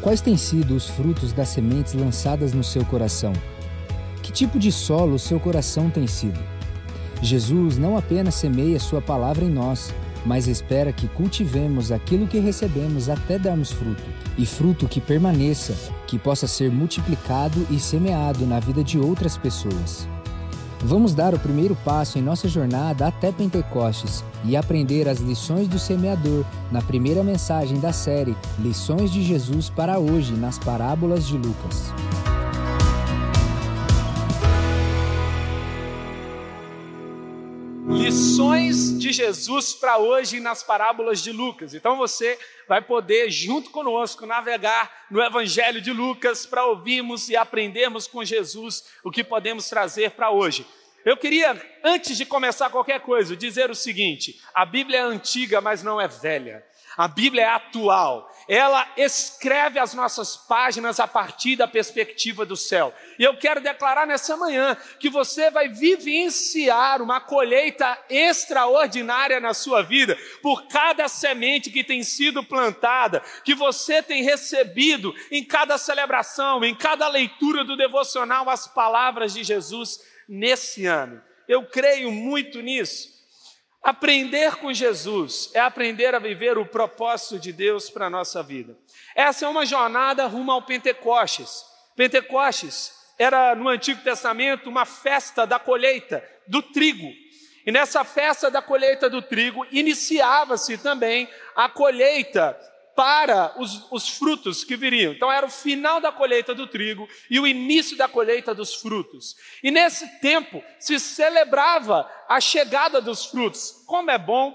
Quais têm sido os frutos das sementes lançadas no seu coração? Que tipo de solo o seu coração tem sido? Jesus não apenas semeia Sua palavra em nós, mas espera que cultivemos aquilo que recebemos até darmos fruto, e fruto que permaneça, que possa ser multiplicado e semeado na vida de outras pessoas. Vamos dar o primeiro passo em nossa jornada até Pentecostes e aprender as lições do semeador na primeira mensagem da série Lições de Jesus para hoje nas parábolas de Lucas. Lições de Jesus para hoje nas parábolas de Lucas. Então você vai poder, junto conosco, navegar no Evangelho de Lucas para ouvirmos e aprendermos com Jesus o que podemos trazer para hoje. Eu queria, antes de começar qualquer coisa, dizer o seguinte: a Bíblia é antiga, mas não é velha. A Bíblia é atual. Ela escreve as nossas páginas a partir da perspectiva do céu. E eu quero declarar nessa manhã que você vai vivenciar uma colheita extraordinária na sua vida por cada semente que tem sido plantada, que você tem recebido em cada celebração, em cada leitura do devocional, as palavras de Jesus nesse ano. Eu creio muito nisso. Aprender com Jesus é aprender a viver o propósito de Deus para a nossa vida. Essa é uma jornada rumo ao Pentecostes. Pentecostes era no Antigo Testamento uma festa da colheita do trigo. E nessa festa da colheita do trigo iniciava-se também a colheita para os, os, frutos que viriam. Então era o final da colheita do trigo e o início da colheita dos frutos. E nesse tempo se celebrava a chegada dos frutos. Como é bom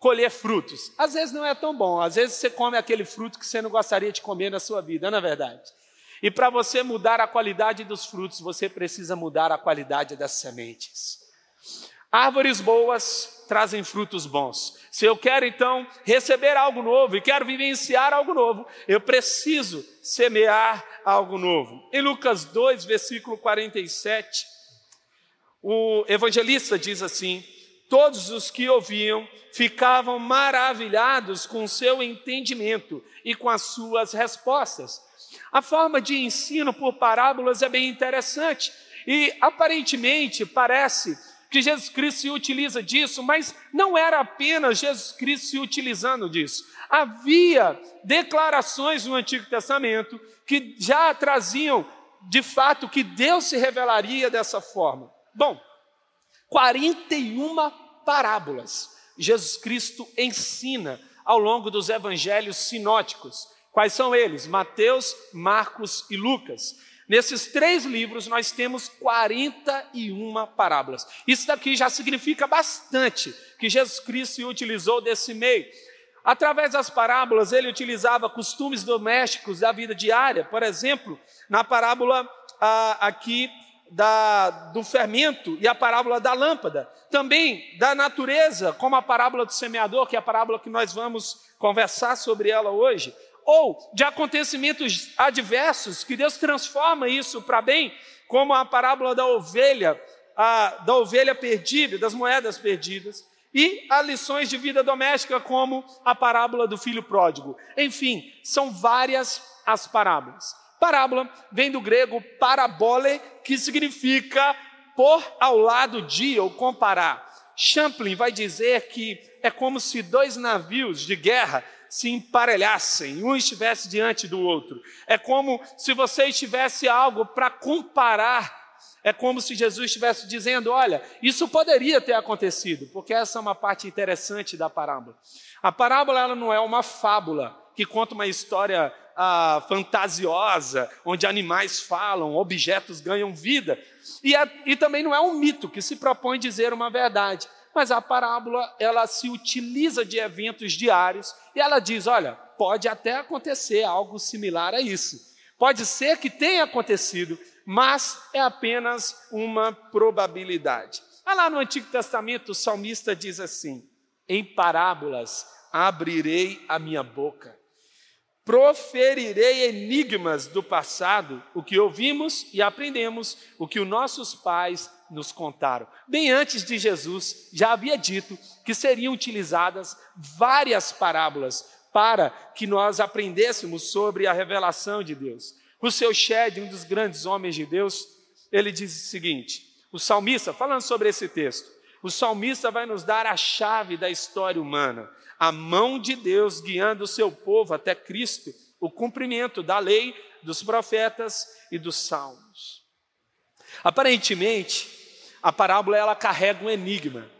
colher frutos. Às vezes não é tão bom, às vezes você come aquele fruto que você não gostaria de comer na sua vida, não é verdade? E para você mudar a qualidade dos frutos, você precisa mudar a qualidade das sementes. Árvores boas trazem frutos bons. Se eu quero então receber algo novo e quero vivenciar algo novo, eu preciso semear algo novo. Em Lucas 2, versículo 47, o evangelista diz assim: Todos os que ouviam ficavam maravilhados com seu entendimento e com as suas respostas. A forma de ensino por parábolas é bem interessante e aparentemente parece que Jesus Cristo se utiliza disso, mas não era apenas Jesus Cristo se utilizando disso. Havia declarações no Antigo Testamento que já traziam, de fato, que Deus se revelaria dessa forma. Bom, 41 parábolas Jesus Cristo ensina ao longo dos evangelhos sinóticos. Quais são eles? Mateus, Marcos e Lucas. Nesses três livros nós temos 41 parábolas. Isso daqui já significa bastante que Jesus Cristo utilizou desse meio. Através das parábolas, ele utilizava costumes domésticos da vida diária. Por exemplo, na parábola ah, aqui da, do fermento e a parábola da lâmpada. Também da natureza, como a parábola do semeador, que é a parábola que nós vamos conversar sobre ela hoje ou de acontecimentos adversos, que Deus transforma isso para bem, como a parábola da ovelha, a, da ovelha perdida, das moedas perdidas, e há lições de vida doméstica, como a parábola do filho pródigo. Enfim, são várias as parábolas. Parábola vem do grego parabole, que significa pôr ao lado de ou comparar. Champlin vai dizer que é como se dois navios de guerra se emparelhassem, um estivesse diante do outro. É como se você tivesse algo para comparar. É como se Jesus estivesse dizendo: olha, isso poderia ter acontecido, porque essa é uma parte interessante da parábola. A parábola ela não é uma fábula que conta uma história ah, fantasiosa, onde animais falam, objetos ganham vida. E, é, e também não é um mito que se propõe dizer uma verdade mas a parábola ela se utiliza de eventos diários e ela diz: olha, pode até acontecer algo similar a isso. Pode ser que tenha acontecido, mas é apenas uma probabilidade. Lá no Antigo Testamento, o salmista diz assim: em parábolas abrirei a minha boca, proferirei enigmas do passado, o que ouvimos e aprendemos, o que os nossos pais nos contaram. Bem antes de Jesus, já havia dito que seriam utilizadas várias parábolas para que nós aprendêssemos sobre a revelação de Deus. O seu Shed, um dos grandes homens de Deus, ele diz o seguinte: o salmista, falando sobre esse texto, o salmista vai nos dar a chave da história humana, a mão de Deus guiando o seu povo até Cristo, o cumprimento da lei, dos profetas e dos salmos. Aparentemente, a parábola ela carrega um enigma.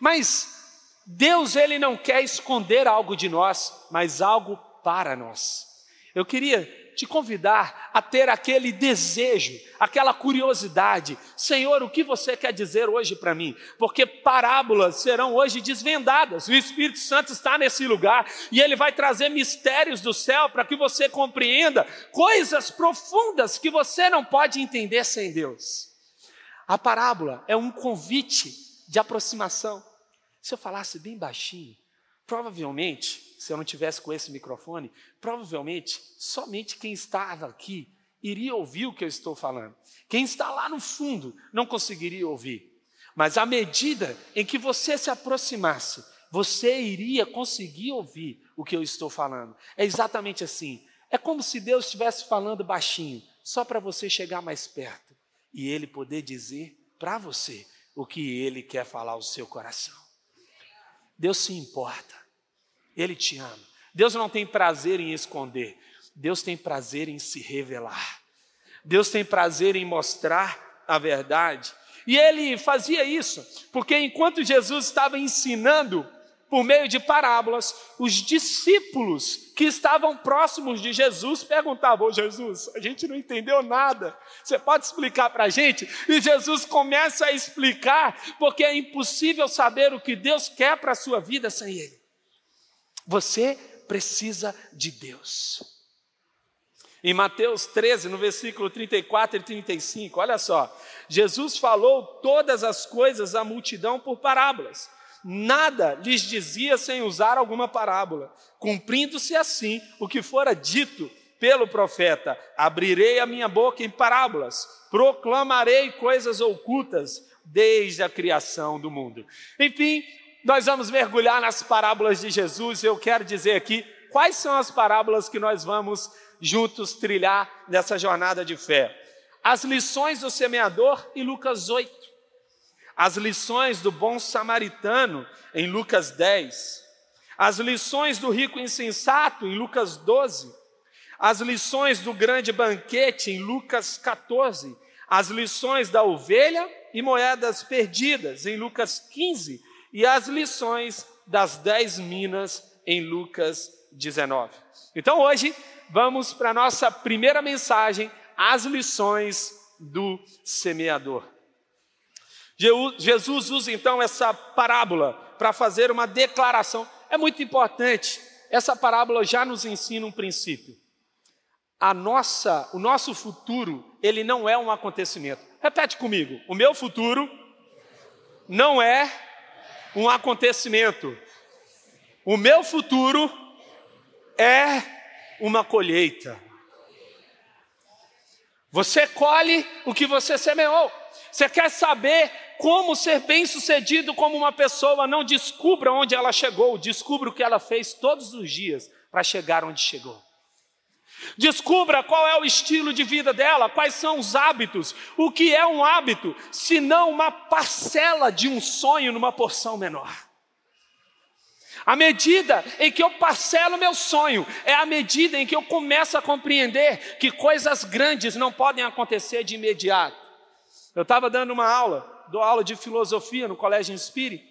Mas Deus ele não quer esconder algo de nós, mas algo para nós. Eu queria te convidar a ter aquele desejo, aquela curiosidade. Senhor, o que você quer dizer hoje para mim? Porque parábolas serão hoje desvendadas. O Espírito Santo está nesse lugar e ele vai trazer mistérios do céu para que você compreenda coisas profundas que você não pode entender sem Deus. A parábola é um convite de aproximação. Se eu falasse bem baixinho, provavelmente, se eu não tivesse com esse microfone, provavelmente somente quem estava aqui iria ouvir o que eu estou falando. Quem está lá no fundo não conseguiria ouvir. Mas à medida em que você se aproximasse, você iria conseguir ouvir o que eu estou falando. É exatamente assim. É como se Deus estivesse falando baixinho, só para você chegar mais perto e ele poder dizer para você o que ele quer falar ao seu coração. Deus se importa, ele te ama. Deus não tem prazer em esconder, Deus tem prazer em se revelar. Deus tem prazer em mostrar a verdade. E ele fazia isso, porque enquanto Jesus estava ensinando por meio de parábolas, os discípulos que estavam próximos de Jesus perguntavam: Ô Jesus, a gente não entendeu nada, você pode explicar para a gente? E Jesus começa a explicar, porque é impossível saber o que Deus quer para a sua vida sem Ele. Você precisa de Deus. Em Mateus 13, no versículo 34 e 35, olha só, Jesus falou todas as coisas à multidão por parábolas nada lhes dizia sem usar alguma parábola, cumprindo-se assim o que fora dito pelo profeta: abrirei a minha boca em parábolas, proclamarei coisas ocultas desde a criação do mundo. Enfim, nós vamos mergulhar nas parábolas de Jesus. Eu quero dizer aqui quais são as parábolas que nós vamos juntos trilhar nessa jornada de fé. As lições do semeador e Lucas 8 as lições do bom samaritano em Lucas 10, as lições do rico insensato em Lucas 12, as lições do grande banquete em Lucas 14, as lições da ovelha e moedas perdidas em Lucas 15 e as lições das dez minas em Lucas 19. Então hoje vamos para a nossa primeira mensagem, as lições do semeador. Jesus usa então essa parábola para fazer uma declaração. É muito importante. Essa parábola já nos ensina um princípio. A nossa, o nosso futuro, ele não é um acontecimento. Repete comigo. O meu futuro não é um acontecimento. O meu futuro é uma colheita. Você colhe o que você semeou. Você quer saber como ser bem-sucedido como uma pessoa? Não descubra onde ela chegou, descubra o que ela fez todos os dias para chegar onde chegou. Descubra qual é o estilo de vida dela, quais são os hábitos. O que é um hábito, se não uma parcela de um sonho numa porção menor? A medida em que eu parcelo meu sonho é a medida em que eu começo a compreender que coisas grandes não podem acontecer de imediato. Eu estava dando uma aula, dou aula de filosofia no Colégio Inspire,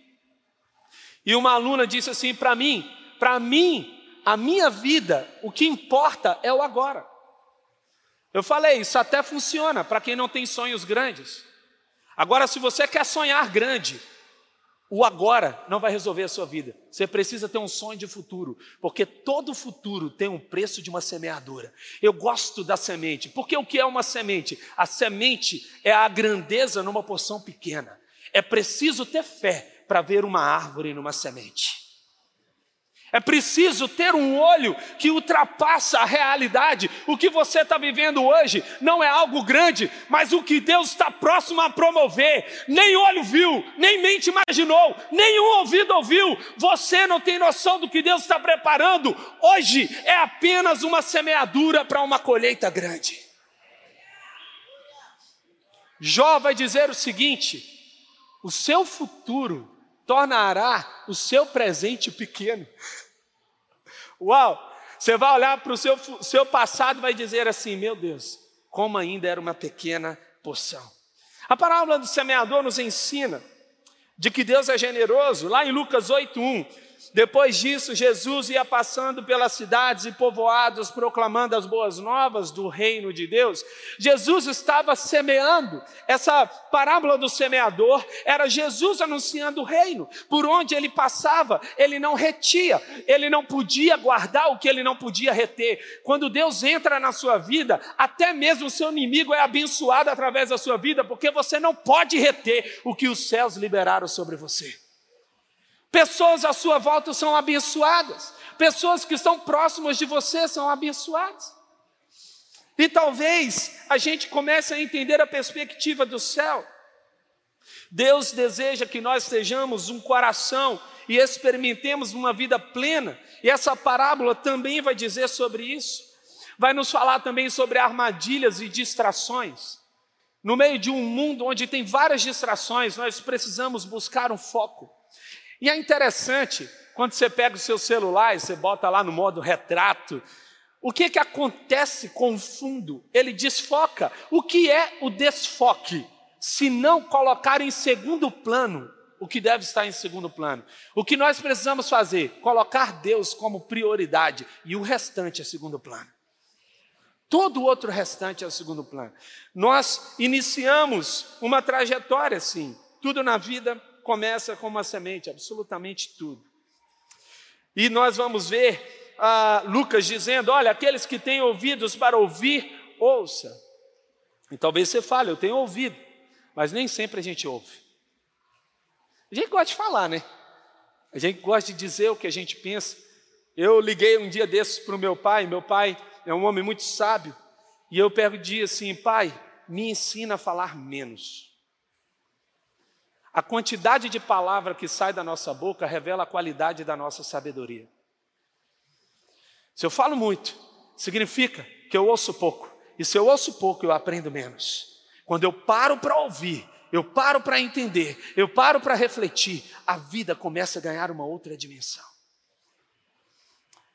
e uma aluna disse assim para mim: para mim, a minha vida, o que importa é o agora. Eu falei, isso até funciona para quem não tem sonhos grandes. Agora, se você quer sonhar grande, o agora não vai resolver a sua vida. Você precisa ter um sonho de futuro, porque todo futuro tem um preço de uma semeadura. Eu gosto da semente, porque o que é uma semente? A semente é a grandeza numa porção pequena. É preciso ter fé para ver uma árvore numa semente. É preciso ter um olho que ultrapassa a realidade. O que você está vivendo hoje não é algo grande, mas o que Deus está próximo a promover. Nem olho viu, nem mente imaginou, nenhum ouvido ouviu. Você não tem noção do que Deus está preparando. Hoje é apenas uma semeadura para uma colheita grande. Jó vai dizer o seguinte: o seu futuro tornará o seu presente pequeno. Uau! Você vai olhar para o seu, seu passado e vai dizer assim: meu Deus, como ainda era uma pequena porção. A parábola do semeador nos ensina de que Deus é generoso, lá em Lucas 8:1. Depois disso, Jesus ia passando pelas cidades e povoados, proclamando as boas novas do reino de Deus. Jesus estava semeando. Essa parábola do semeador era Jesus anunciando o reino. Por onde ele passava, ele não retia, ele não podia guardar o que ele não podia reter. Quando Deus entra na sua vida, até mesmo o seu inimigo é abençoado através da sua vida, porque você não pode reter o que os céus liberaram sobre você. Pessoas à sua volta são abençoadas. Pessoas que estão próximas de você são abençoadas. E talvez a gente comece a entender a perspectiva do céu. Deus deseja que nós sejamos um coração e experimentemos uma vida plena, e essa parábola também vai dizer sobre isso. Vai nos falar também sobre armadilhas e distrações. No meio de um mundo onde tem várias distrações, nós precisamos buscar um foco. E é interessante, quando você pega o seu celular e você bota lá no modo retrato, o que, que acontece com o fundo? Ele desfoca. O que é o desfoque? Se não colocar em segundo plano o que deve estar em segundo plano. O que nós precisamos fazer? Colocar Deus como prioridade e o restante é segundo plano. Todo o outro restante é segundo plano. Nós iniciamos uma trajetória assim. Tudo na vida começa com uma semente, absolutamente tudo. E nós vamos ver ah, Lucas dizendo: olha, aqueles que têm ouvidos para ouvir, ouça. E talvez você fale, eu tenho ouvido, mas nem sempre a gente ouve. A gente gosta de falar, né? A gente gosta de dizer o que a gente pensa. Eu liguei um dia desses para o meu pai, meu pai é um homem muito sábio, e eu perguntei assim: pai, me ensina a falar menos. A quantidade de palavra que sai da nossa boca revela a qualidade da nossa sabedoria. Se eu falo muito, significa que eu ouço pouco. E se eu ouço pouco, eu aprendo menos. Quando eu paro para ouvir, eu paro para entender, eu paro para refletir, a vida começa a ganhar uma outra dimensão.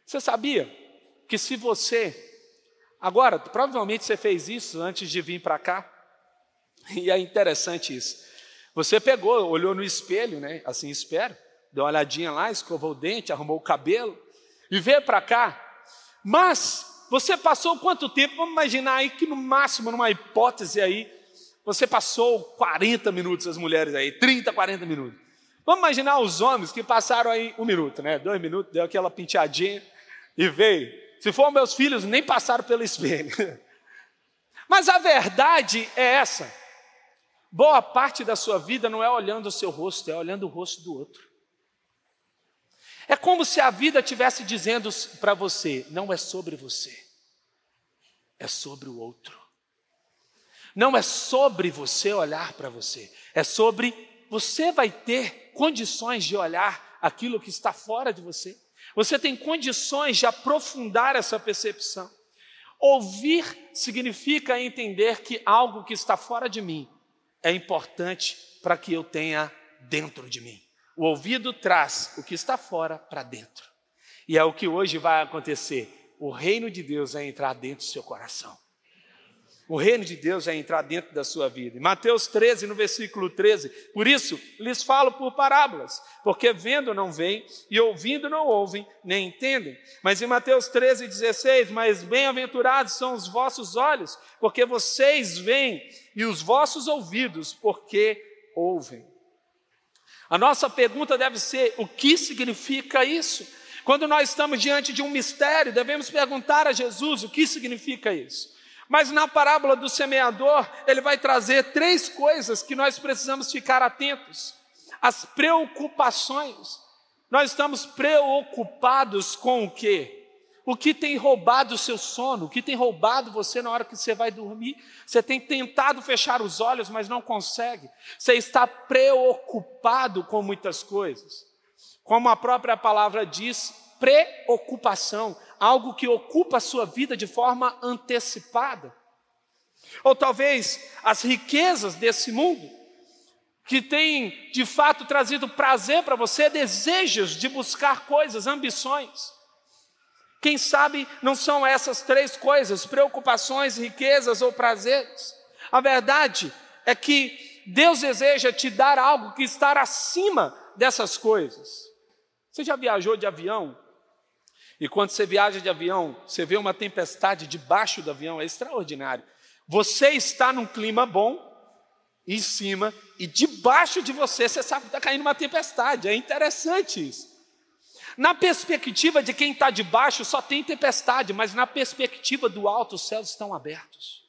Você sabia que se você. Agora, provavelmente você fez isso antes de vir para cá, e é interessante isso. Você pegou, olhou no espelho, né? Assim espero, deu uma olhadinha lá, escovou o dente, arrumou o cabelo e veio para cá. Mas você passou quanto tempo? Vamos imaginar aí que no máximo, numa hipótese aí, você passou 40 minutos, as mulheres aí, 30, 40 minutos. Vamos imaginar os homens que passaram aí um minuto, né? Dois minutos, deu aquela penteadinha e veio. Se for meus filhos, nem passaram pelo espelho. Mas a verdade é essa. Boa parte da sua vida não é olhando o seu rosto, é olhando o rosto do outro. É como se a vida estivesse dizendo para você: não é sobre você, é sobre o outro. Não é sobre você olhar para você, é sobre você vai ter condições de olhar aquilo que está fora de você. Você tem condições de aprofundar essa percepção. Ouvir significa entender que algo que está fora de mim é importante para que eu tenha dentro de mim. O ouvido traz o que está fora para dentro. E é o que hoje vai acontecer. O reino de Deus vai entrar dentro do seu coração. O reino de Deus vai entrar dentro da sua vida. Em Mateus 13, no versículo 13, por isso lhes falo por parábolas, porque vendo não veem, e ouvindo não ouvem, nem entendem. Mas em Mateus 13, 16, mas bem-aventurados são os vossos olhos, porque vocês veem, e os vossos ouvidos, porque ouvem. A nossa pergunta deve ser: o que significa isso? Quando nós estamos diante de um mistério, devemos perguntar a Jesus o que significa isso. Mas na parábola do semeador, ele vai trazer três coisas que nós precisamos ficar atentos: as preocupações. Nós estamos preocupados com o quê? O que tem roubado o seu sono, o que tem roubado você na hora que você vai dormir. Você tem tentado fechar os olhos, mas não consegue. Você está preocupado com muitas coisas. Como a própria palavra diz, preocupação, algo que ocupa a sua vida de forma antecipada. Ou talvez as riquezas desse mundo, que tem de fato trazido prazer para você, desejos de buscar coisas, ambições. Quem sabe não são essas três coisas, preocupações, riquezas ou prazeres. A verdade é que Deus deseja te dar algo que está acima dessas coisas. Você já viajou de avião? E quando você viaja de avião, você vê uma tempestade debaixo do avião, é extraordinário. Você está num clima bom, em cima, e debaixo de você, você sabe que está caindo uma tempestade. É interessante isso. Na perspectiva de quem está de baixo, só tem tempestade, mas na perspectiva do alto, os céus estão abertos.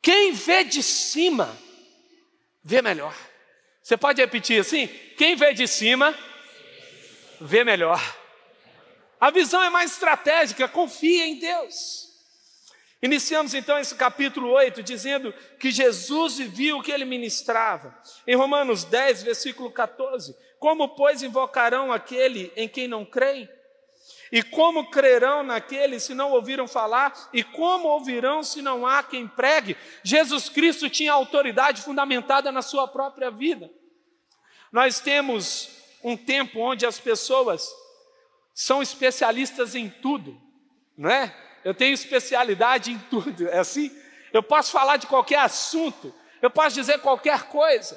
Quem vê de cima, vê melhor. Você pode repetir assim? Quem vê de cima, vê melhor. A visão é mais estratégica, confia em Deus. Iniciamos então esse capítulo 8 dizendo que Jesus vivia o que ele ministrava. Em Romanos 10, versículo 14: como, pois, invocarão aquele em quem não creem? E como crerão naquele se não ouviram falar? E como ouvirão se não há quem pregue? Jesus Cristo tinha autoridade fundamentada na sua própria vida. Nós temos um tempo onde as pessoas são especialistas em tudo, não é? Eu tenho especialidade em tudo, é assim? Eu posso falar de qualquer assunto, eu posso dizer qualquer coisa.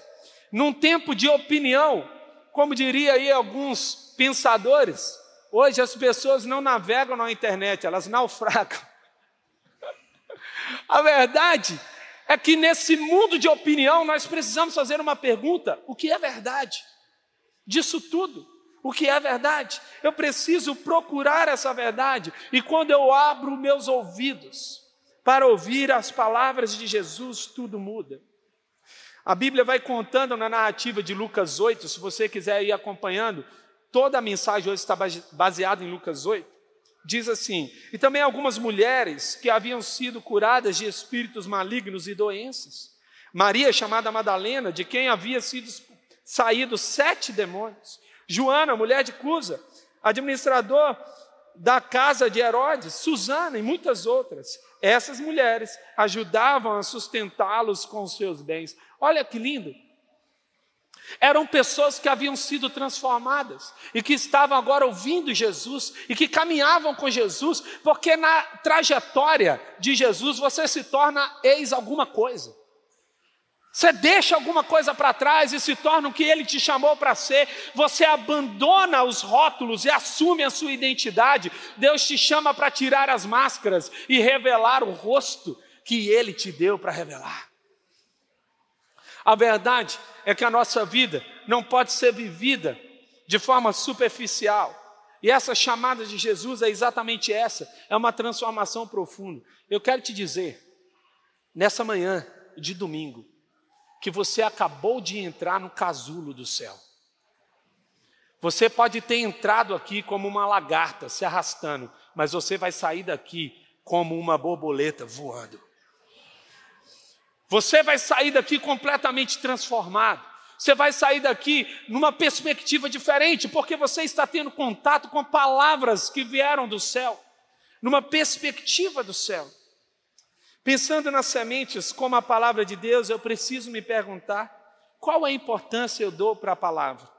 Num tempo de opinião, como diria aí alguns pensadores, hoje as pessoas não navegam na internet, elas naufragam. A verdade é que nesse mundo de opinião nós precisamos fazer uma pergunta: o que é verdade? Disso tudo, o que é verdade? Eu preciso procurar essa verdade, e quando eu abro meus ouvidos para ouvir as palavras de Jesus, tudo muda. A Bíblia vai contando na narrativa de Lucas 8, se você quiser ir acompanhando, toda a mensagem hoje está baseada em Lucas 8. Diz assim: E também algumas mulheres que haviam sido curadas de espíritos malignos e doenças. Maria, chamada Madalena, de quem havia sido saído sete demônios. Joana, mulher de Cusa, administrador da casa de Herodes, Susana e muitas outras. Essas mulheres ajudavam a sustentá-los com os seus bens. Olha que lindo. Eram pessoas que haviam sido transformadas e que estavam agora ouvindo Jesus e que caminhavam com Jesus, porque na trajetória de Jesus você se torna ex alguma coisa. Você deixa alguma coisa para trás e se torna o que ele te chamou para ser. Você abandona os rótulos e assume a sua identidade. Deus te chama para tirar as máscaras e revelar o rosto que ele te deu para revelar. A verdade é que a nossa vida não pode ser vivida de forma superficial. E essa chamada de Jesus é exatamente essa, é uma transformação profunda. Eu quero te dizer, nessa manhã de domingo, que você acabou de entrar no casulo do céu. Você pode ter entrado aqui como uma lagarta se arrastando, mas você vai sair daqui como uma borboleta voando. Você vai sair daqui completamente transformado. Você vai sair daqui numa perspectiva diferente, porque você está tendo contato com palavras que vieram do céu, numa perspectiva do céu. Pensando nas sementes como a palavra de Deus, eu preciso me perguntar qual a importância eu dou para a palavra.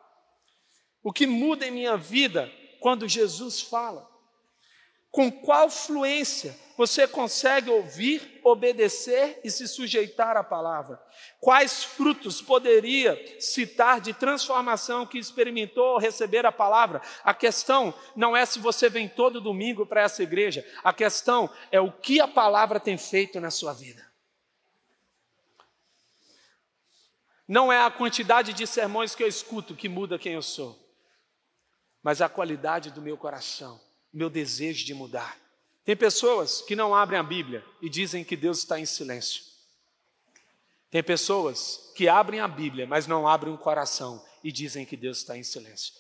O que muda em minha vida quando Jesus fala? Com qual fluência você consegue ouvir, obedecer e se sujeitar à palavra? Quais frutos poderia citar de transformação que experimentou receber a palavra? A questão não é se você vem todo domingo para essa igreja, a questão é o que a palavra tem feito na sua vida. Não é a quantidade de sermões que eu escuto que muda quem eu sou, mas a qualidade do meu coração meu desejo de mudar. Tem pessoas que não abrem a Bíblia e dizem que Deus está em silêncio. Tem pessoas que abrem a Bíblia, mas não abrem o coração e dizem que Deus está em silêncio.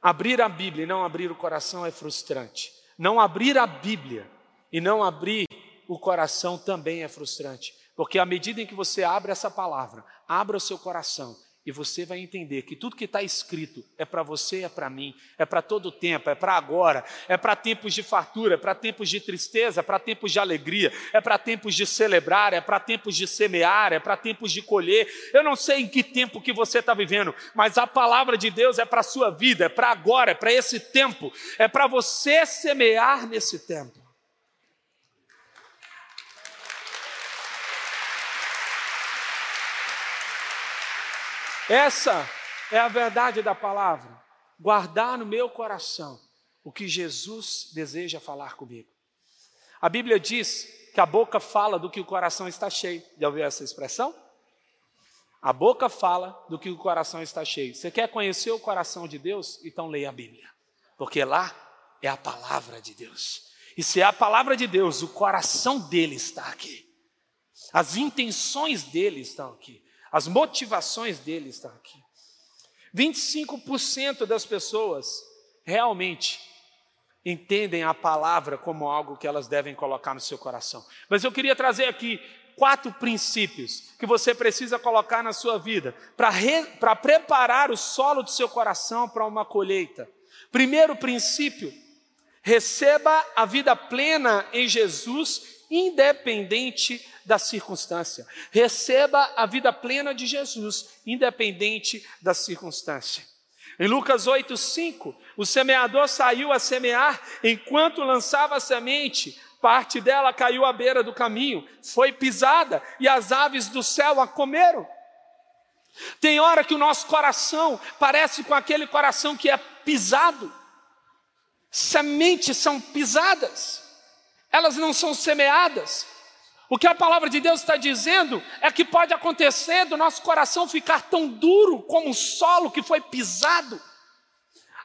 Abrir a Bíblia e não abrir o coração é frustrante. Não abrir a Bíblia e não abrir o coração também é frustrante. Porque à medida em que você abre essa palavra, abra o seu coração e você vai entender que tudo que está escrito é para você, é para mim, é para todo o tempo, é para agora, é para tempos de fartura, é para tempos de tristeza, é para tempos de alegria, é para tempos de celebrar, é para tempos de semear, é para tempos de colher. Eu não sei em que tempo que você está vivendo, mas a palavra de Deus é para a sua vida, é para agora, é para esse tempo, é para você semear nesse tempo. Essa é a verdade da palavra. Guardar no meu coração o que Jesus deseja falar comigo. A Bíblia diz que a boca fala do que o coração está cheio. Já ouviu essa expressão? A boca fala do que o coração está cheio. Você quer conhecer o coração de Deus? Então leia a Bíblia. Porque lá é a palavra de Deus. E se é a palavra de Deus, o coração dele está aqui. As intenções dele estão aqui. As motivações dele estão aqui. 25% das pessoas realmente entendem a palavra como algo que elas devem colocar no seu coração. Mas eu queria trazer aqui quatro princípios que você precisa colocar na sua vida para preparar o solo do seu coração para uma colheita. Primeiro princípio: receba a vida plena em Jesus, independente da circunstância. Receba a vida plena de Jesus, independente da circunstância. Em Lucas 8, 5, o semeador saiu a semear, enquanto lançava a semente, parte dela caiu à beira do caminho, foi pisada e as aves do céu a comeram. Tem hora que o nosso coração parece com aquele coração que é pisado. Sementes são pisadas, elas não são semeadas. O que a palavra de Deus está dizendo é que pode acontecer do nosso coração ficar tão duro como um solo que foi pisado.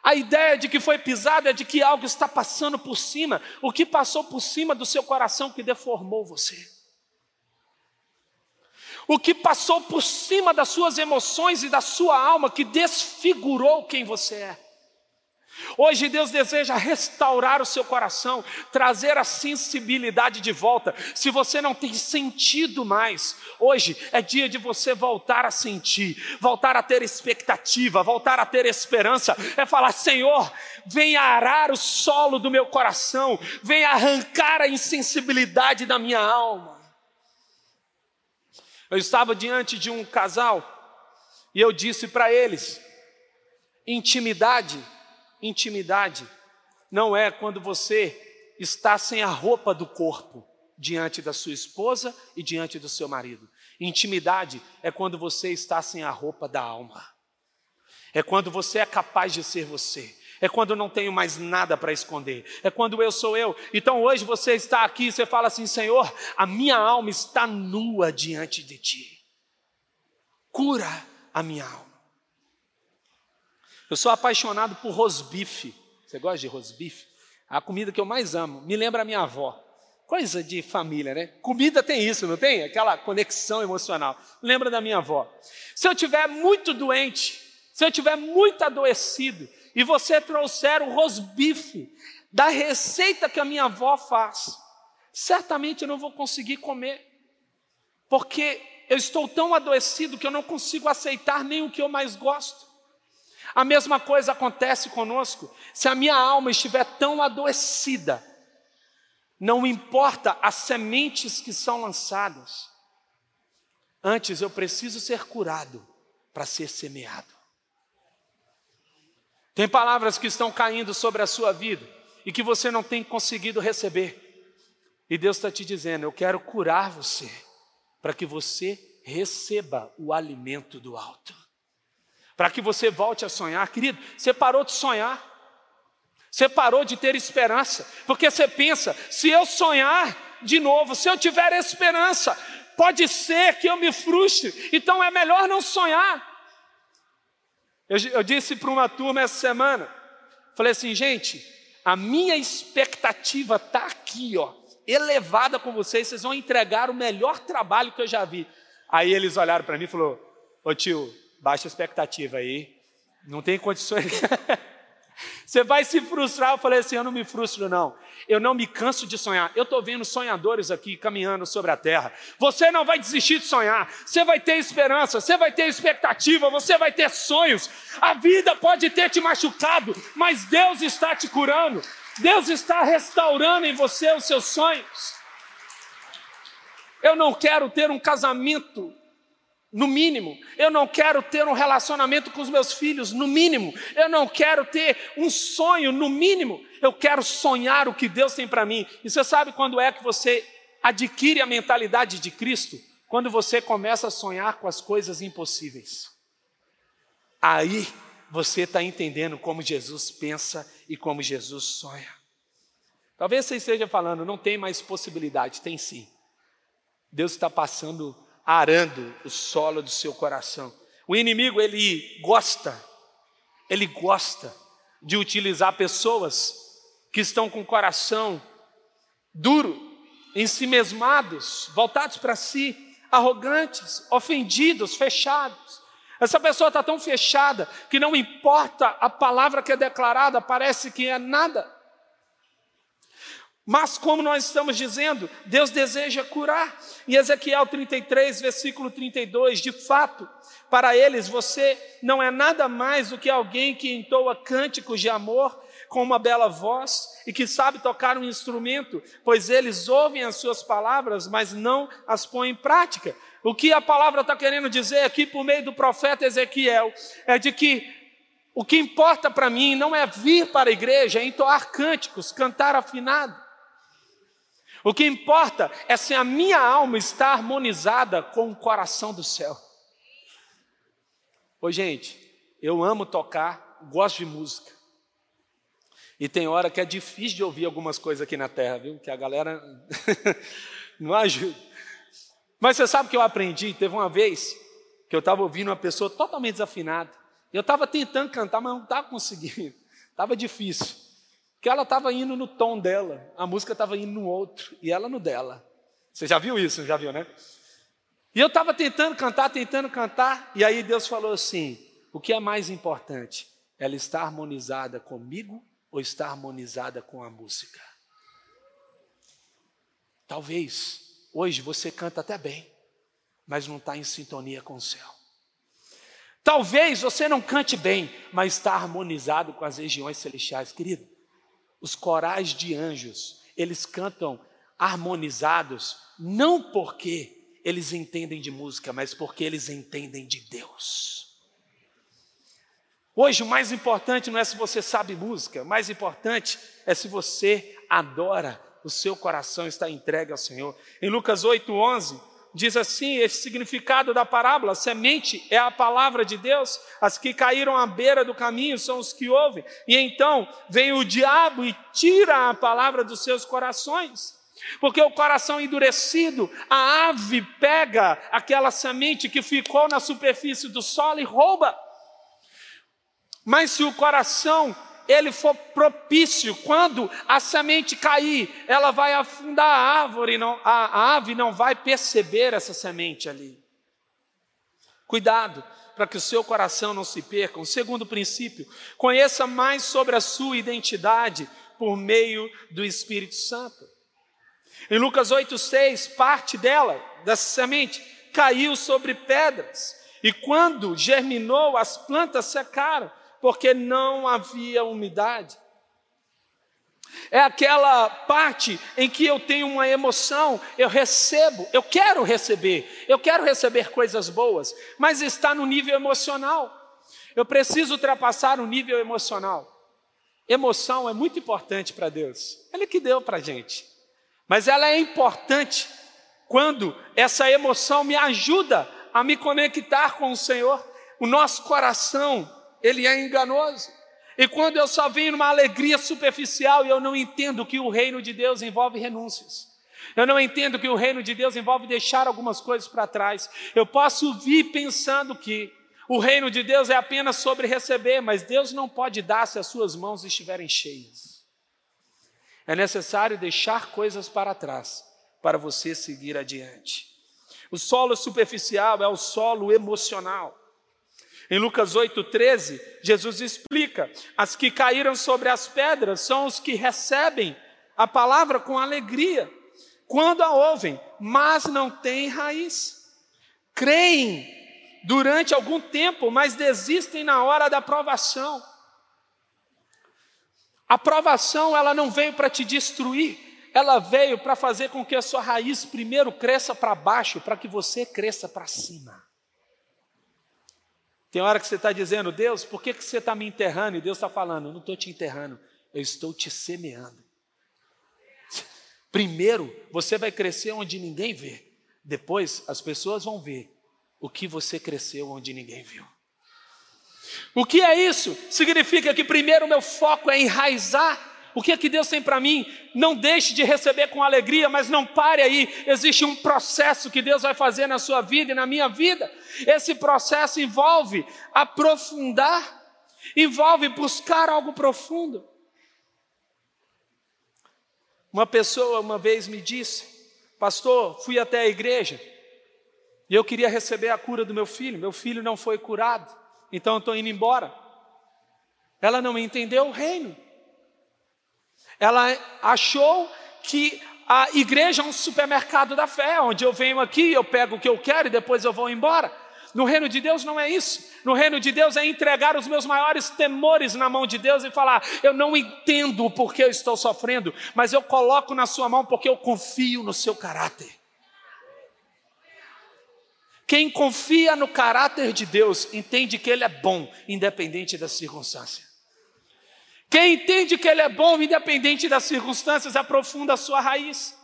A ideia de que foi pisado é de que algo está passando por cima. O que passou por cima do seu coração que deformou você? O que passou por cima das suas emoções e da sua alma que desfigurou quem você é? Hoje Deus deseja restaurar o seu coração, trazer a sensibilidade de volta. Se você não tem sentido mais, hoje é dia de você voltar a sentir, voltar a ter expectativa, voltar a ter esperança. É falar: Senhor, venha arar o solo do meu coração, venha arrancar a insensibilidade da minha alma. Eu estava diante de um casal e eu disse para eles: intimidade Intimidade não é quando você está sem a roupa do corpo diante da sua esposa e diante do seu marido. Intimidade é quando você está sem a roupa da alma. É quando você é capaz de ser você. É quando não tenho mais nada para esconder. É quando eu sou eu. Então hoje você está aqui e você fala assim: Senhor, a minha alma está nua diante de ti. Cura a minha alma. Eu sou apaixonado por rosbife. Você gosta de rosbife? A comida que eu mais amo. Me lembra a minha avó. Coisa de família, né? Comida tem isso, não tem? Aquela conexão emocional. Lembra da minha avó. Se eu tiver muito doente, se eu tiver muito adoecido, e você trouxer o rosbife da receita que a minha avó faz, certamente eu não vou conseguir comer, porque eu estou tão adoecido que eu não consigo aceitar nem o que eu mais gosto. A mesma coisa acontece conosco. Se a minha alma estiver tão adoecida, não importa as sementes que são lançadas, antes eu preciso ser curado para ser semeado. Tem palavras que estão caindo sobre a sua vida e que você não tem conseguido receber. E Deus está te dizendo: Eu quero curar você, para que você receba o alimento do alto para que você volte a sonhar. Querido, você parou de sonhar, você parou de ter esperança, porque você pensa: se eu sonhar de novo, se eu tiver esperança, pode ser que eu me frustre, então é melhor não sonhar. Eu, eu disse para uma turma essa semana, falei assim, gente, a minha expectativa está aqui, ó, elevada com vocês, vocês vão entregar o melhor trabalho que eu já vi. Aí eles olharam para mim e falaram, ô tio, baixa expectativa aí, não tem condições. Você vai se frustrar. Eu falei assim: eu não me frustro, não. Eu não me canso de sonhar. Eu estou vendo sonhadores aqui caminhando sobre a terra. Você não vai desistir de sonhar. Você vai ter esperança, você vai ter expectativa, você vai ter sonhos. A vida pode ter te machucado, mas Deus está te curando. Deus está restaurando em você os seus sonhos. Eu não quero ter um casamento no mínimo. Eu não quero ter um relacionamento com os meus filhos, no mínimo. Eu não quero ter um sonho, no mínimo. Eu quero sonhar o que Deus tem para mim. E você sabe quando é que você adquire a mentalidade de Cristo? Quando você começa a sonhar com as coisas impossíveis. Aí você está entendendo como Jesus pensa e como Jesus sonha. Talvez você esteja falando, não tem mais possibilidade, tem sim. Deus está passando arando o solo do seu coração. O inimigo, ele gosta, ele gosta de utilizar pessoas que estão com o coração duro, ensimesmados, voltados para si, arrogantes, ofendidos, fechados. Essa pessoa está tão fechada que não importa a palavra que é declarada, parece que é nada. Mas, como nós estamos dizendo, Deus deseja curar. Em Ezequiel 33, versículo 32, de fato, para eles você não é nada mais do que alguém que entoa cânticos de amor com uma bela voz e que sabe tocar um instrumento, pois eles ouvem as suas palavras, mas não as põem em prática. O que a palavra está querendo dizer aqui por meio do profeta Ezequiel é de que o que importa para mim não é vir para a igreja, é entoar cânticos, cantar afinado. O que importa é se a minha alma está harmonizada com o coração do céu. Ô, gente, eu amo tocar, gosto de música. E tem hora que é difícil de ouvir algumas coisas aqui na terra, viu? Que a galera não ajuda. Mas você sabe que eu aprendi? Teve uma vez que eu estava ouvindo uma pessoa totalmente desafinada. Eu estava tentando cantar, mas não estava conseguindo. Estava difícil. Porque ela estava indo no tom dela, a música estava indo no outro, e ela no dela. Você já viu isso? Já viu, né? E eu estava tentando cantar, tentando cantar, e aí Deus falou assim: o que é mais importante? Ela está harmonizada comigo ou está harmonizada com a música? Talvez hoje você canta até bem, mas não está em sintonia com o céu. Talvez você não cante bem, mas está harmonizado com as regiões celestiais, querido. Os corais de anjos, eles cantam harmonizados, não porque eles entendem de música, mas porque eles entendem de Deus. Hoje o mais importante não é se você sabe música, o mais importante é se você adora, o seu coração está entregue ao Senhor. Em Lucas 8:11, diz assim: esse significado da parábola, semente é a palavra de Deus, as que caíram à beira do caminho são os que ouvem, e então vem o diabo e tira a palavra dos seus corações. Porque o coração endurecido, a ave pega aquela semente que ficou na superfície do solo e rouba. Mas se o coração ele for propício, quando a semente cair, ela vai afundar a árvore, não, a, a ave não vai perceber essa semente ali. Cuidado para que o seu coração não se perca. Um segundo princípio, conheça mais sobre a sua identidade por meio do Espírito Santo. Em Lucas 8,6, parte dela, dessa semente, caiu sobre pedras, e quando germinou, as plantas secaram porque não havia umidade. É aquela parte em que eu tenho uma emoção, eu recebo, eu quero receber, eu quero receber coisas boas, mas está no nível emocional. Eu preciso ultrapassar o nível emocional. Emoção é muito importante para Deus, Ele que deu para a gente, mas ela é importante quando essa emoção me ajuda a me conectar com o Senhor. O nosso coração ele é enganoso. E quando eu só venho numa alegria superficial e eu não entendo que o reino de Deus envolve renúncias. Eu não entendo que o reino de Deus envolve deixar algumas coisas para trás. Eu posso vir pensando que o reino de Deus é apenas sobre receber, mas Deus não pode dar se as suas mãos estiverem cheias. É necessário deixar coisas para trás para você seguir adiante. O solo superficial é o solo emocional. Em Lucas 8,13, Jesus explica? As que caíram sobre as pedras são os que recebem a palavra com alegria, quando a ouvem, mas não têm raiz. Creem durante algum tempo, mas desistem na hora da provação. A provação, ela não veio para te destruir, ela veio para fazer com que a sua raiz primeiro cresça para baixo, para que você cresça para cima. Tem hora que você está dizendo, Deus, por que, que você está me enterrando? E Deus está falando, eu não estou te enterrando, eu estou te semeando. Primeiro, você vai crescer onde ninguém vê. Depois, as pessoas vão ver o que você cresceu onde ninguém viu. O que é isso? Significa que primeiro o meu foco é enraizar o que é que Deus tem para mim? Não deixe de receber com alegria, mas não pare aí. Existe um processo que Deus vai fazer na sua vida e na minha vida. Esse processo envolve aprofundar, envolve buscar algo profundo. Uma pessoa uma vez me disse, pastor, fui até a igreja e eu queria receber a cura do meu filho. Meu filho não foi curado, então eu estou indo embora. Ela não entendeu o reino. Ela achou que a igreja é um supermercado da fé, onde eu venho aqui, eu pego o que eu quero e depois eu vou embora. No reino de Deus não é isso. No reino de Deus é entregar os meus maiores temores na mão de Deus e falar: eu não entendo o porquê eu estou sofrendo, mas eu coloco na sua mão porque eu confio no seu caráter. Quem confia no caráter de Deus entende que Ele é bom, independente das circunstâncias. Quem entende que Ele é bom, independente das circunstâncias, aprofunda a sua raiz.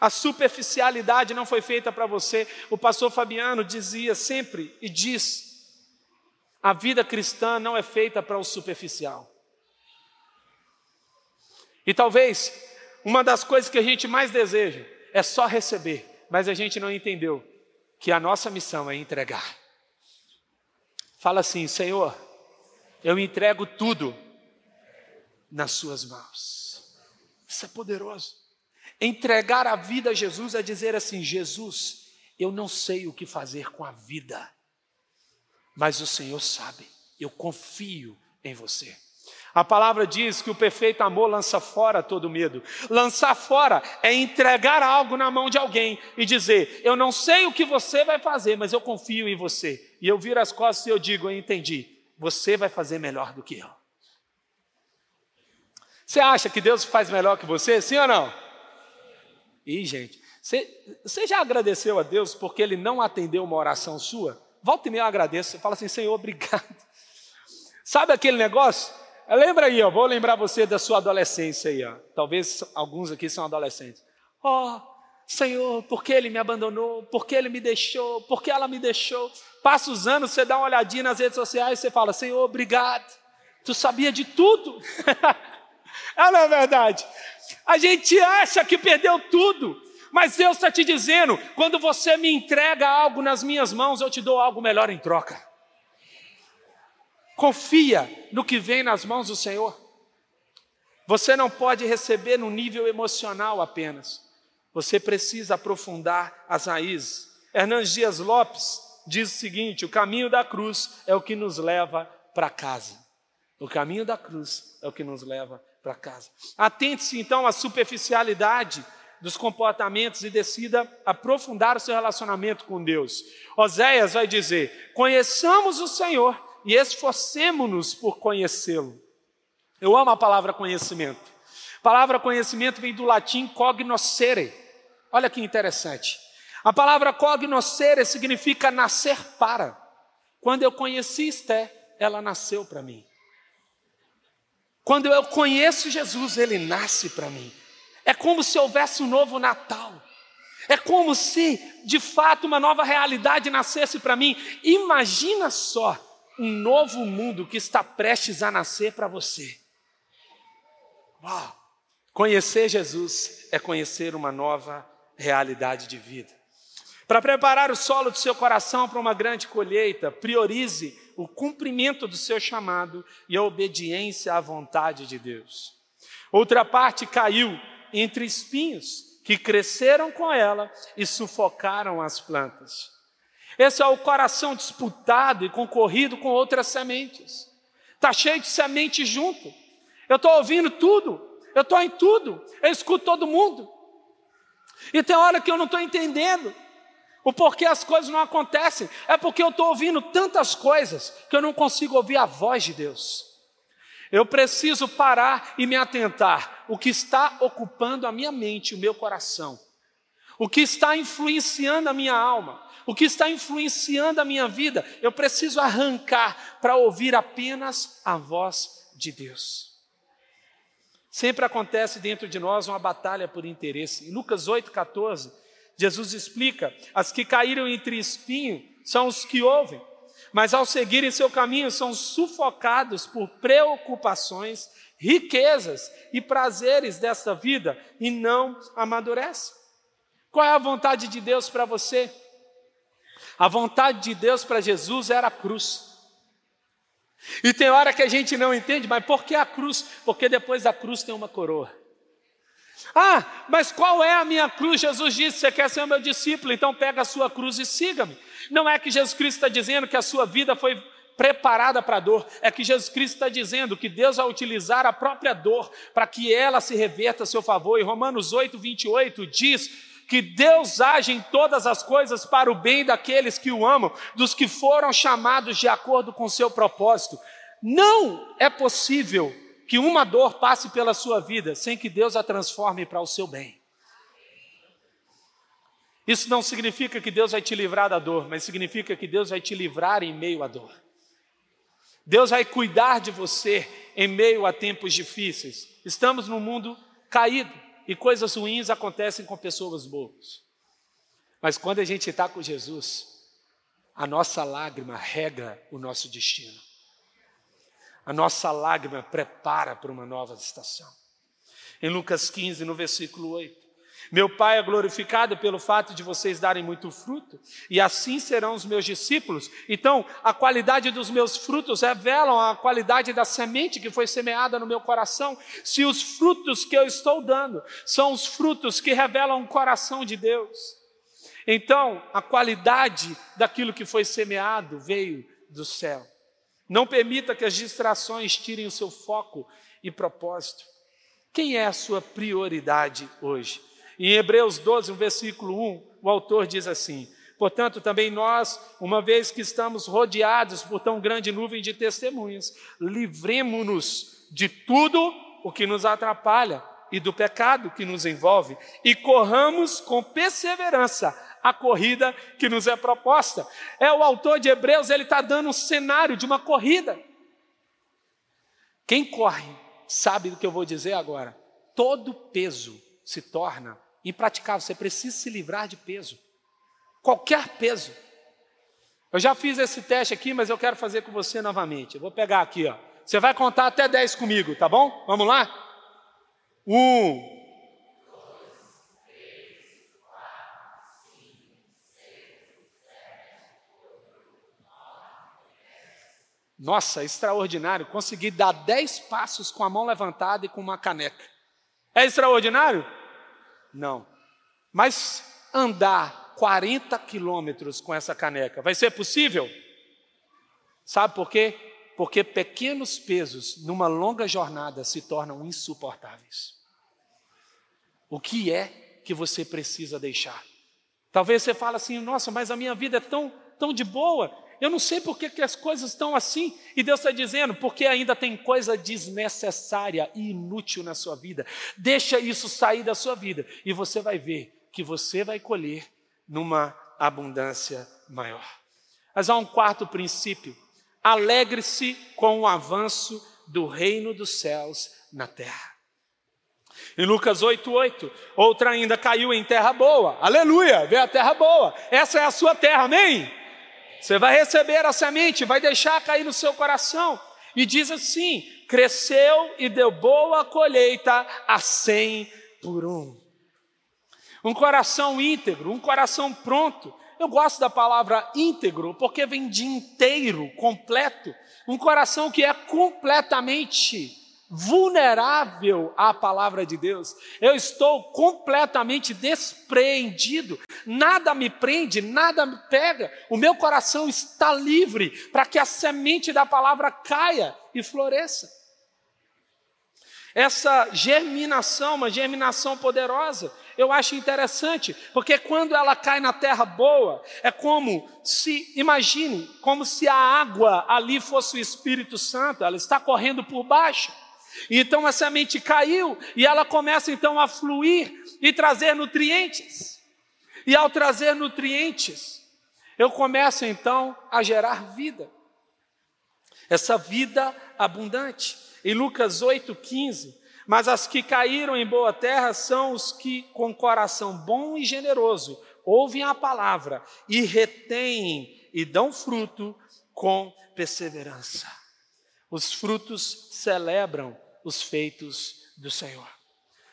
A superficialidade não foi feita para você. O pastor Fabiano dizia sempre e diz: a vida cristã não é feita para o superficial. E talvez uma das coisas que a gente mais deseja é só receber, mas a gente não entendeu que a nossa missão é entregar. Fala assim, Senhor, eu entrego tudo nas suas mãos. Isso é poderoso. Entregar a vida a Jesus é dizer assim: Jesus, eu não sei o que fazer com a vida, mas o Senhor sabe, eu confio em você. A palavra diz que o perfeito amor lança fora todo medo. Lançar fora é entregar algo na mão de alguém e dizer: Eu não sei o que você vai fazer, mas eu confio em você. E eu viro as costas e eu digo: Eu entendi você vai fazer melhor do que eu. Você acha que Deus faz melhor que você? Sim ou não? E, gente, você, você já agradeceu a Deus porque Ele não atendeu uma oração sua? Volta e meia eu agradeço. Fala assim, Senhor, obrigado. Sabe aquele negócio? Lembra aí, ó, vou lembrar você da sua adolescência aí, ó. Talvez alguns aqui são adolescentes. Ó, oh, Senhor, por que ele me abandonou? Por que ele me deixou? Por que ela me deixou? Passa os anos, você dá uma olhadinha nas redes sociais e você fala: Senhor, obrigado. Tu sabia de tudo. é não é verdade? A gente acha que perdeu tudo, mas Deus está te dizendo: quando você me entrega algo nas minhas mãos, eu te dou algo melhor em troca. Confia no que vem nas mãos do Senhor. Você não pode receber no nível emocional apenas. Você precisa aprofundar as raízes. Hernandes Dias Lopes diz o seguinte: o caminho da cruz é o que nos leva para casa. O caminho da cruz é o que nos leva para casa. Atente-se então à superficialidade dos comportamentos e decida aprofundar o seu relacionamento com Deus. Oséias vai dizer: conheçamos o Senhor e esforcemos-nos por conhecê-lo. Eu amo a palavra conhecimento. A palavra conhecimento vem do latim cognoscere, Olha que interessante. A palavra cognoscere significa nascer para. Quando eu conheci Esté, ela nasceu para mim. Quando eu conheço Jesus, ele nasce para mim. É como se houvesse um novo Natal. É como se, de fato, uma nova realidade nascesse para mim. Imagina só um novo mundo que está prestes a nascer para você. Uau! Conhecer Jesus é conhecer uma nova realidade de vida. Para preparar o solo do seu coração para uma grande colheita, priorize o cumprimento do seu chamado e a obediência à vontade de Deus. Outra parte caiu entre espinhos que cresceram com ela e sufocaram as plantas. Esse é o coração disputado e concorrido com outras sementes. está cheio de semente junto. Eu estou ouvindo tudo, eu estou em tudo, eu escuto todo mundo. E tem hora que eu não estou entendendo o porquê as coisas não acontecem. É porque eu estou ouvindo tantas coisas que eu não consigo ouvir a voz de Deus. Eu preciso parar e me atentar o que está ocupando a minha mente, o meu coração, o que está influenciando a minha alma, o que está influenciando a minha vida. Eu preciso arrancar para ouvir apenas a voz de Deus. Sempre acontece dentro de nós uma batalha por interesse. Em Lucas 8,14, Jesus explica: as que caíram entre espinho são os que ouvem, mas ao seguirem seu caminho são sufocados por preocupações, riquezas e prazeres desta vida e não amadurecem. Qual é a vontade de Deus para você? A vontade de Deus para Jesus era a cruz. E tem hora que a gente não entende, mas por que a cruz? Porque depois da cruz tem uma coroa. Ah, mas qual é a minha cruz? Jesus disse: Você quer ser meu discípulo, então pega a sua cruz e siga-me. Não é que Jesus Cristo está dizendo que a sua vida foi preparada para a dor, é que Jesus Cristo está dizendo que Deus vai utilizar a própria dor para que ela se reverta a seu favor. E Romanos 8, 28 diz que Deus age em todas as coisas para o bem daqueles que o amam, dos que foram chamados de acordo com seu propósito. Não é possível que uma dor passe pela sua vida sem que Deus a transforme para o seu bem. Isso não significa que Deus vai te livrar da dor, mas significa que Deus vai te livrar em meio à dor. Deus vai cuidar de você em meio a tempos difíceis. Estamos num mundo caído e coisas ruins acontecem com pessoas boas. Mas quando a gente está com Jesus, a nossa lágrima rega o nosso destino. A nossa lágrima prepara para uma nova estação. Em Lucas 15, no versículo 8. Meu Pai é glorificado pelo fato de vocês darem muito fruto, e assim serão os meus discípulos. Então, a qualidade dos meus frutos revelam a qualidade da semente que foi semeada no meu coração. Se os frutos que eu estou dando são os frutos que revelam o coração de Deus, então a qualidade daquilo que foi semeado veio do céu. Não permita que as distrações tirem o seu foco e propósito. Quem é a sua prioridade hoje? Em Hebreus 12, no versículo 1, o autor diz assim: Portanto, também nós, uma vez que estamos rodeados por tão grande nuvem de testemunhas, livremos-nos de tudo o que nos atrapalha e do pecado que nos envolve, e corramos com perseverança a corrida que nos é proposta. É o autor de Hebreus, ele está dando um cenário de uma corrida. Quem corre sabe do que eu vou dizer agora. Todo peso se torna impraticável. Você precisa se livrar de peso. Qualquer peso. Eu já fiz esse teste aqui, mas eu quero fazer com você novamente. Eu vou pegar aqui, ó. Você vai contar até 10 comigo, tá bom? Vamos lá? Um. Nossa, extraordinário. Consegui dar 10 passos com a mão levantada e com uma caneca. É extraordinário? Não. Mas andar 40 quilômetros com essa caneca, vai ser possível? Sabe por quê? Porque pequenos pesos numa longa jornada se tornam insuportáveis. O que é que você precisa deixar? Talvez você fale assim, nossa, mas a minha vida é tão, tão de boa, eu não sei por que, que as coisas estão assim. E Deus está dizendo, porque ainda tem coisa desnecessária e inútil na sua vida. Deixa isso sair da sua vida. E você vai ver que você vai colher numa abundância maior. Mas há um quarto princípio. Alegre-se com o avanço do reino dos céus na terra. Em Lucas 8,8, outra ainda caiu em terra boa. Aleluia! Vê a terra boa. Essa é a sua terra, amém? Você vai receber a semente, vai deixar cair no seu coração. E diz assim: cresceu e deu boa colheita a cem por um. Um coração íntegro, um coração pronto. Eu gosto da palavra íntegro porque vem de inteiro, completo. Um coração que é completamente vulnerável à palavra de Deus. Eu estou completamente despreendido. Nada me prende, nada me pega. O meu coração está livre para que a semente da palavra caia e floresça. Essa germinação, uma germinação poderosa, eu acho interessante, porque quando ela cai na terra boa, é como se, imagine, como se a água ali fosse o Espírito Santo, ela está correndo por baixo. Então a semente caiu e ela começa então a fluir e trazer nutrientes. E ao trazer nutrientes, eu começo então a gerar vida. Essa vida abundante. Em Lucas 8,15, mas as que caíram em boa terra são os que, com coração bom e generoso, ouvem a palavra e retêm e dão fruto com perseverança. Os frutos celebram os feitos do Senhor.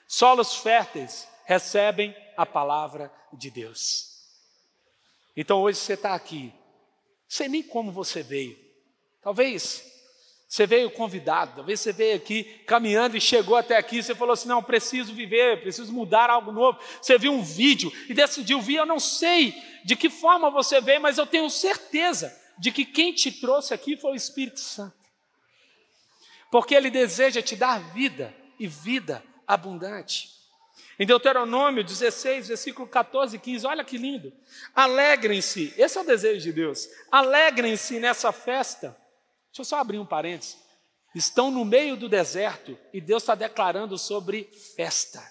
Solos férteis recebem a palavra de Deus. Então hoje você está aqui, sei nem como você veio. Talvez você veio convidado, talvez você veio aqui caminhando e chegou até aqui, você falou assim: não, preciso viver, preciso mudar algo novo. Você viu um vídeo e decidiu vir. Eu não sei de que forma você veio, mas eu tenho certeza de que quem te trouxe aqui foi o Espírito Santo. Porque ele deseja te dar vida e vida abundante. Em Deuteronômio 16, versículo 14 e 15, olha que lindo. Alegrem-se, esse é o desejo de Deus. Alegrem-se nessa festa Deixa eu só abrir um parênteses. Estão no meio do deserto e Deus está declarando sobre festa.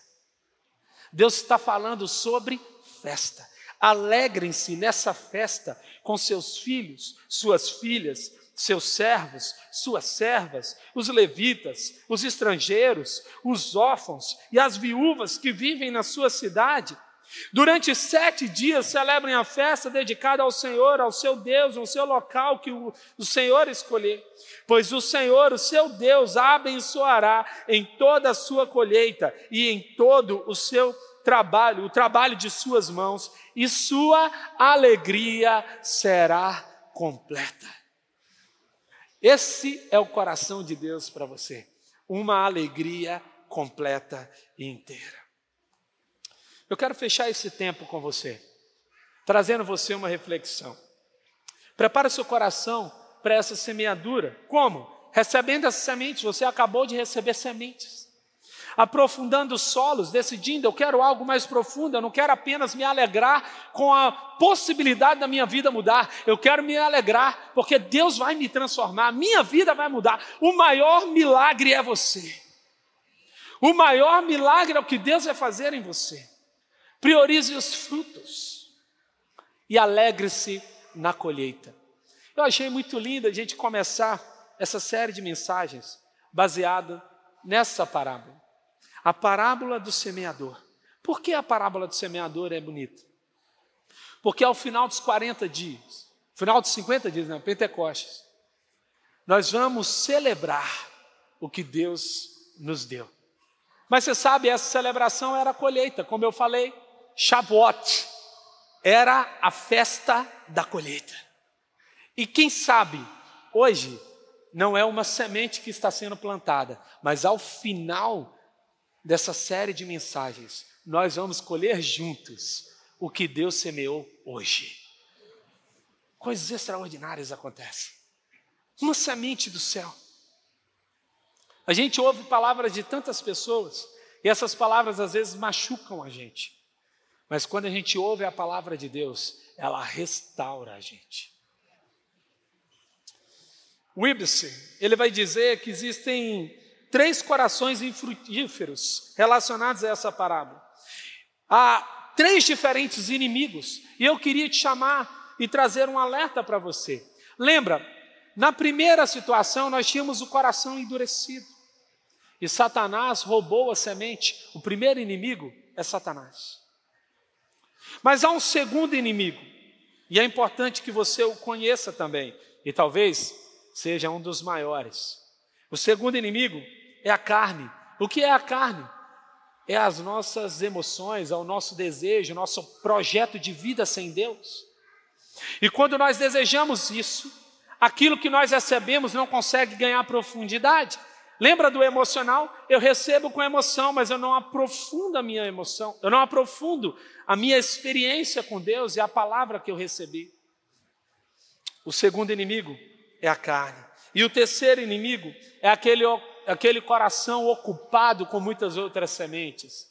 Deus está falando sobre festa. Alegrem-se nessa festa com seus filhos, suas filhas, seus servos, suas servas, os levitas, os estrangeiros, os órfãos e as viúvas que vivem na sua cidade Durante sete dias celebrem a festa dedicada ao Senhor, ao seu Deus, ao seu local que o, o Senhor escolher. Pois o Senhor, o seu Deus, abençoará em toda a sua colheita e em todo o seu trabalho, o trabalho de suas mãos, e sua alegria será completa. Esse é o coração de Deus para você, uma alegria completa e inteira. Eu quero fechar esse tempo com você, trazendo você uma reflexão. Prepara seu coração para essa semeadura. Como? Recebendo essas sementes, você acabou de receber sementes. Aprofundando os solos, decidindo, eu quero algo mais profundo, eu não quero apenas me alegrar com a possibilidade da minha vida mudar, eu quero me alegrar, porque Deus vai me transformar, a minha vida vai mudar. O maior milagre é você. O maior milagre é o que Deus vai fazer em você. Priorize os frutos e alegre-se na colheita. Eu achei muito lindo a gente começar essa série de mensagens baseada nessa parábola. A parábola do semeador. Por que a parábola do semeador é bonita? Porque ao final dos 40 dias, final dos 50 dias, né, Pentecostes, nós vamos celebrar o que Deus nos deu. Mas você sabe, essa celebração era a colheita, como eu falei, Shavuot era a festa da colheita. E quem sabe, hoje, não é uma semente que está sendo plantada, mas ao final dessa série de mensagens, nós vamos colher juntos o que Deus semeou hoje. Coisas extraordinárias acontecem. Uma semente do céu. A gente ouve palavras de tantas pessoas e essas palavras às vezes machucam a gente. Mas quando a gente ouve a palavra de Deus, ela restaura a gente. Wibson, ele vai dizer que existem três corações infrutíferos relacionados a essa parábola. Há três diferentes inimigos, e eu queria te chamar e trazer um alerta para você. Lembra, na primeira situação nós tínhamos o coração endurecido. E Satanás roubou a semente. O primeiro inimigo é Satanás. Mas há um segundo inimigo, e é importante que você o conheça também, e talvez seja um dos maiores. O segundo inimigo é a carne. O que é a carne? É as nossas emoções, é o nosso desejo, o nosso projeto de vida sem Deus. E quando nós desejamos isso, aquilo que nós recebemos não consegue ganhar profundidade. Lembra do emocional? Eu recebo com emoção, mas eu não aprofundo a minha emoção, eu não aprofundo a minha experiência com Deus e a palavra que eu recebi. O segundo inimigo é a carne. E o terceiro inimigo é aquele, aquele coração ocupado com muitas outras sementes.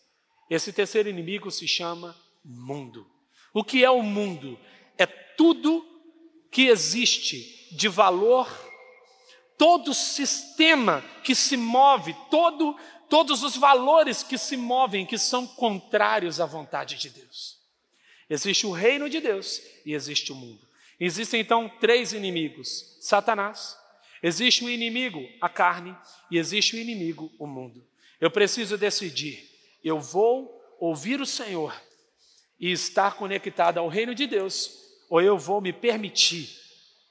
Esse terceiro inimigo se chama mundo. O que é o mundo? É tudo que existe de valor todo sistema que se move, todo, todos os valores que se movem, que são contrários à vontade de Deus. Existe o reino de Deus e existe o mundo. Existem então três inimigos: Satanás, existe um inimigo, a carne, e existe o um inimigo, o mundo. Eu preciso decidir: eu vou ouvir o Senhor e estar conectado ao reino de Deus, ou eu vou me permitir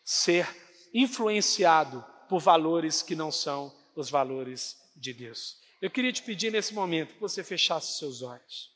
ser influenciado por valores que não são os valores de Deus. Eu queria te pedir nesse momento que você fechasse seus olhos.